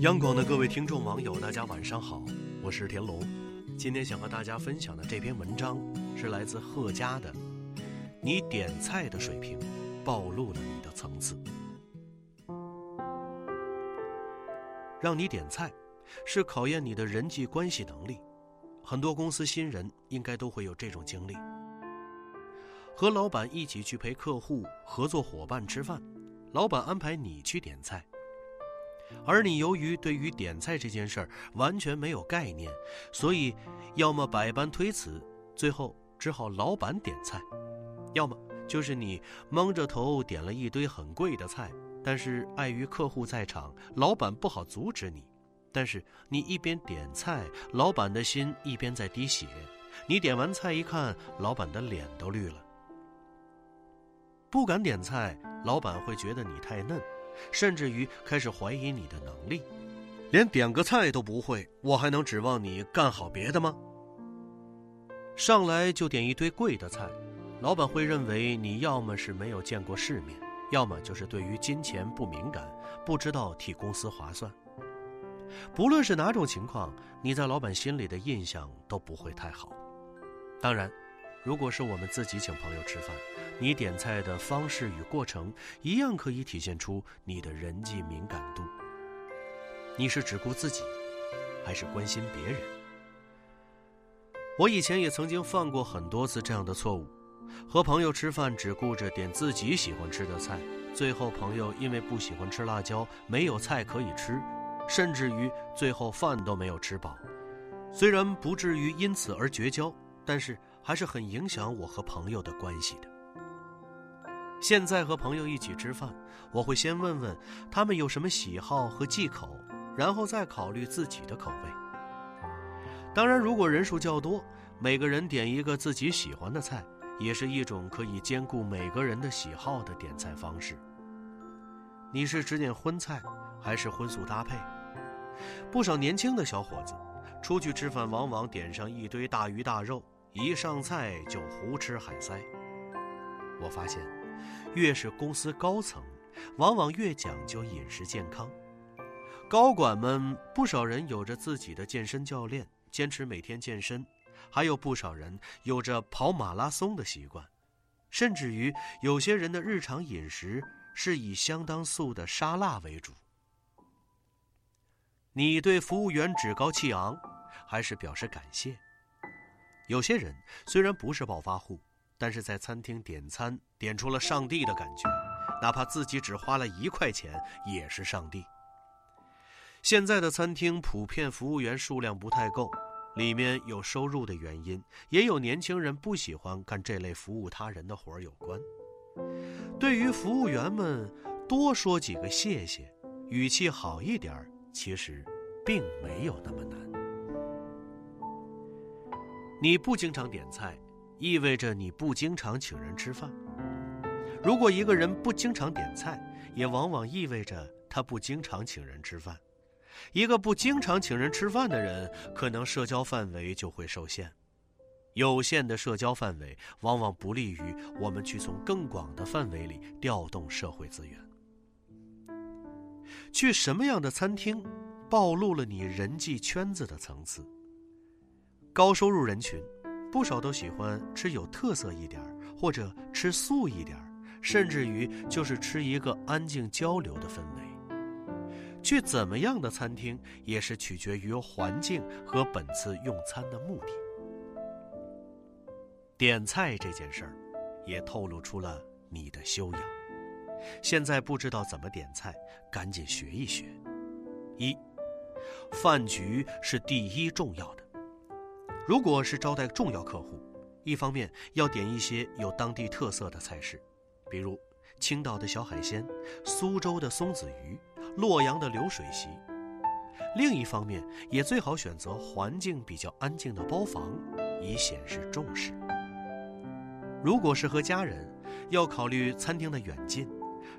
央广的各位听众网友，大家晚上好，我是田龙。今天想和大家分享的这篇文章是来自贺佳的。你点菜的水平，暴露了你的层次。让你点菜，是考验你的人际关系能力。很多公司新人应该都会有这种经历：和老板一起去陪客户、合作伙伴吃饭，老板安排你去点菜。而你由于对于点菜这件事儿完全没有概念，所以要么百般推辞，最后只好老板点菜；要么就是你蒙着头点了一堆很贵的菜，但是碍于客户在场，老板不好阻止你。但是你一边点菜，老板的心一边在滴血。你点完菜一看，老板的脸都绿了。不敢点菜，老板会觉得你太嫩。甚至于开始怀疑你的能力，连点个菜都不会，我还能指望你干好别的吗？上来就点一堆贵的菜，老板会认为你要么是没有见过世面，要么就是对于金钱不敏感，不知道替公司划算。不论是哪种情况，你在老板心里的印象都不会太好。当然。如果是我们自己请朋友吃饭，你点菜的方式与过程一样可以体现出你的人际敏感度。你是只顾自己，还是关心别人？我以前也曾经犯过很多次这样的错误，和朋友吃饭只顾着点自己喜欢吃的菜，最后朋友因为不喜欢吃辣椒，没有菜可以吃，甚至于最后饭都没有吃饱。虽然不至于因此而绝交，但是。还是很影响我和朋友的关系的。现在和朋友一起吃饭，我会先问问他们有什么喜好和忌口，然后再考虑自己的口味。当然，如果人数较多，每个人点一个自己喜欢的菜，也是一种可以兼顾每个人的喜好的点菜方式。你是只点荤菜，还是荤素搭配？不少年轻的小伙子出去吃饭，往往点上一堆大鱼大肉。一上菜就胡吃海塞。我发现，越是公司高层，往往越讲究饮食健康。高管们不少人有着自己的健身教练，坚持每天健身；还有不少人有着跑马拉松的习惯，甚至于有些人的日常饮食是以相当素的沙拉为主。你对服务员趾高气昂，还是表示感谢？有些人虽然不是暴发户，但是在餐厅点餐点出了上帝的感觉，哪怕自己只花了一块钱也是上帝。现在的餐厅普遍服务员数量不太够，里面有收入的原因，也有年轻人不喜欢干这类服务他人的活儿有关。对于服务员们多说几个谢谢，语气好一点其实并没有那么难。你不经常点菜，意味着你不经常请人吃饭。如果一个人不经常点菜，也往往意味着他不经常请人吃饭。一个不经常请人吃饭的人，可能社交范围就会受限。有限的社交范围，往往不利于我们去从更广的范围里调动社会资源。去什么样的餐厅，暴露了你人际圈子的层次。高收入人群，不少都喜欢吃有特色一点或者吃素一点甚至于就是吃一个安静交流的氛围。去怎么样的餐厅，也是取决于环境和本次用餐的目的。点菜这件事儿，也透露出了你的修养。现在不知道怎么点菜，赶紧学一学。一，饭局是第一重要的。如果是招待重要客户，一方面要点一些有当地特色的菜式，比如青岛的小海鲜、苏州的松子鱼、洛阳的流水席；另一方面也最好选择环境比较安静的包房，以显示重视。如果是和家人，要考虑餐厅的远近，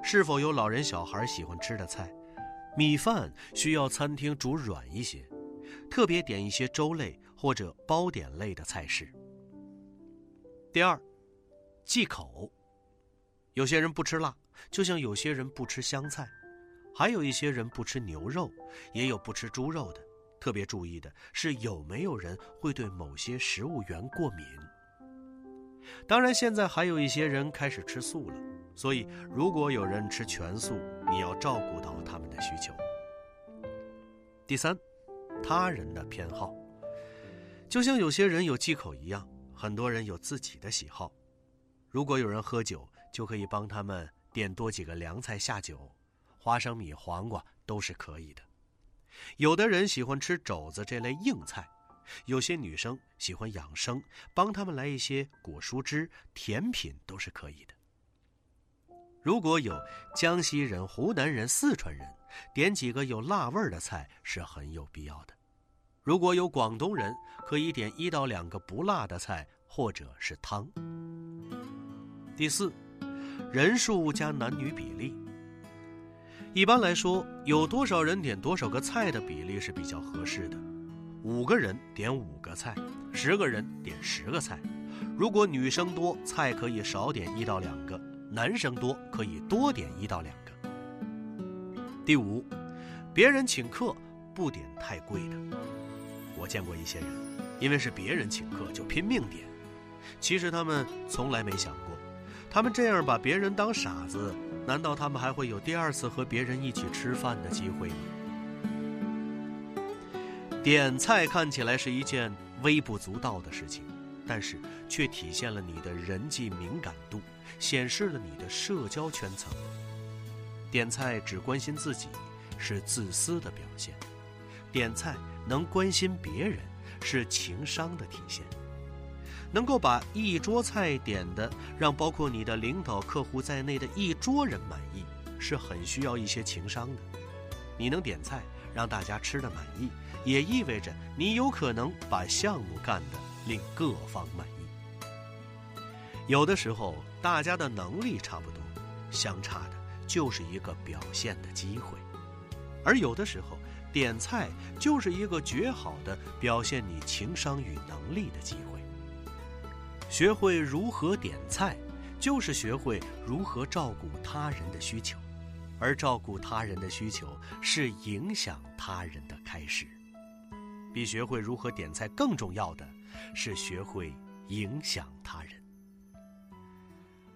是否有老人小孩喜欢吃的菜，米饭需要餐厅煮软一些。特别点一些粥类或者包点类的菜式。第二，忌口。有些人不吃辣，就像有些人不吃香菜。还有一些人不吃牛肉，也有不吃猪肉的。特别注意的是，有没有人会对某些食物源过敏？当然，现在还有一些人开始吃素了。所以，如果有人吃全素，你要照顾到他们的需求。第三，他人的偏好，就像有些人有忌口一样，很多人有自己的喜好。如果有人喝酒，就可以帮他们点多几个凉菜下酒，花生米、黄瓜都是可以的。有的人喜欢吃肘子这类硬菜，有些女生喜欢养生，帮他们来一些果蔬汁、甜品都是可以的。如果有江西人、湖南人、四川人，点几个有辣味的菜是很有必要的。如果有广东人，可以点一到两个不辣的菜或者是汤。第四，人数加男女比例。一般来说，有多少人点多少个菜的比例是比较合适的。五个人点五个菜，十个人点十个菜。如果女生多，菜可以少点一到两个；男生多，可以多点一到两个。第五，别人请客不点太贵的。我见过一些人，因为是别人请客就拼命点，其实他们从来没想过，他们这样把别人当傻子。难道他们还会有第二次和别人一起吃饭的机会吗？点菜看起来是一件微不足道的事情，但是却体现了你的人际敏感度，显示了你的社交圈层。点菜只关心自己，是自私的表现；点菜能关心别人，是情商的体现。能够把一桌菜点的让包括你的领导、客户在内的一桌人满意，是很需要一些情商的。你能点菜让大家吃的满意，也意味着你有可能把项目干的令各方满意。有的时候大家的能力差不多，相差的就是一个表现的机会；而有的时候点菜就是一个绝好的表现你情商与能力的机会。学会如何点菜，就是学会如何照顾他人的需求，而照顾他人的需求是影响他人的开始。比学会如何点菜更重要的是学会影响他人。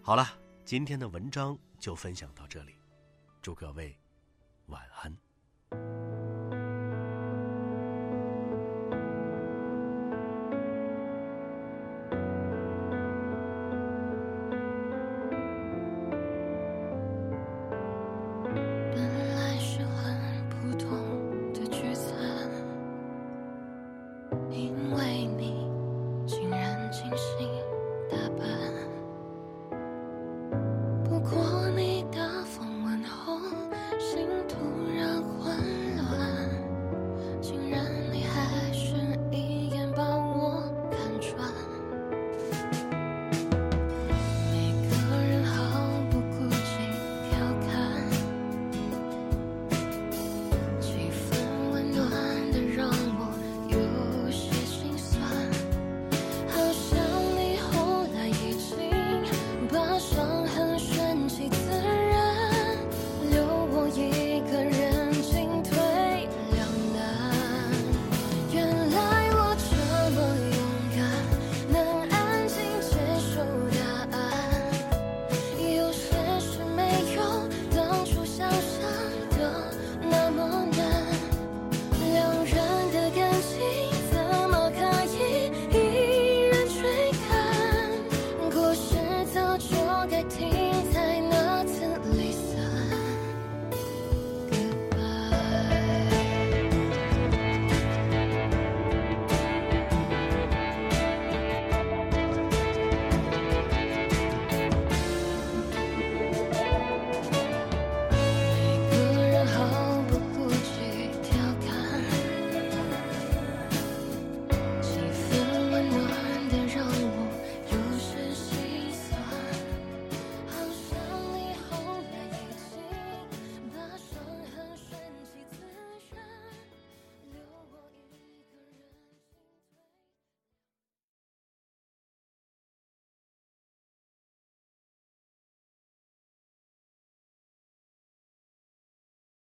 好了，今天的文章就分享到这里，祝各位晚安。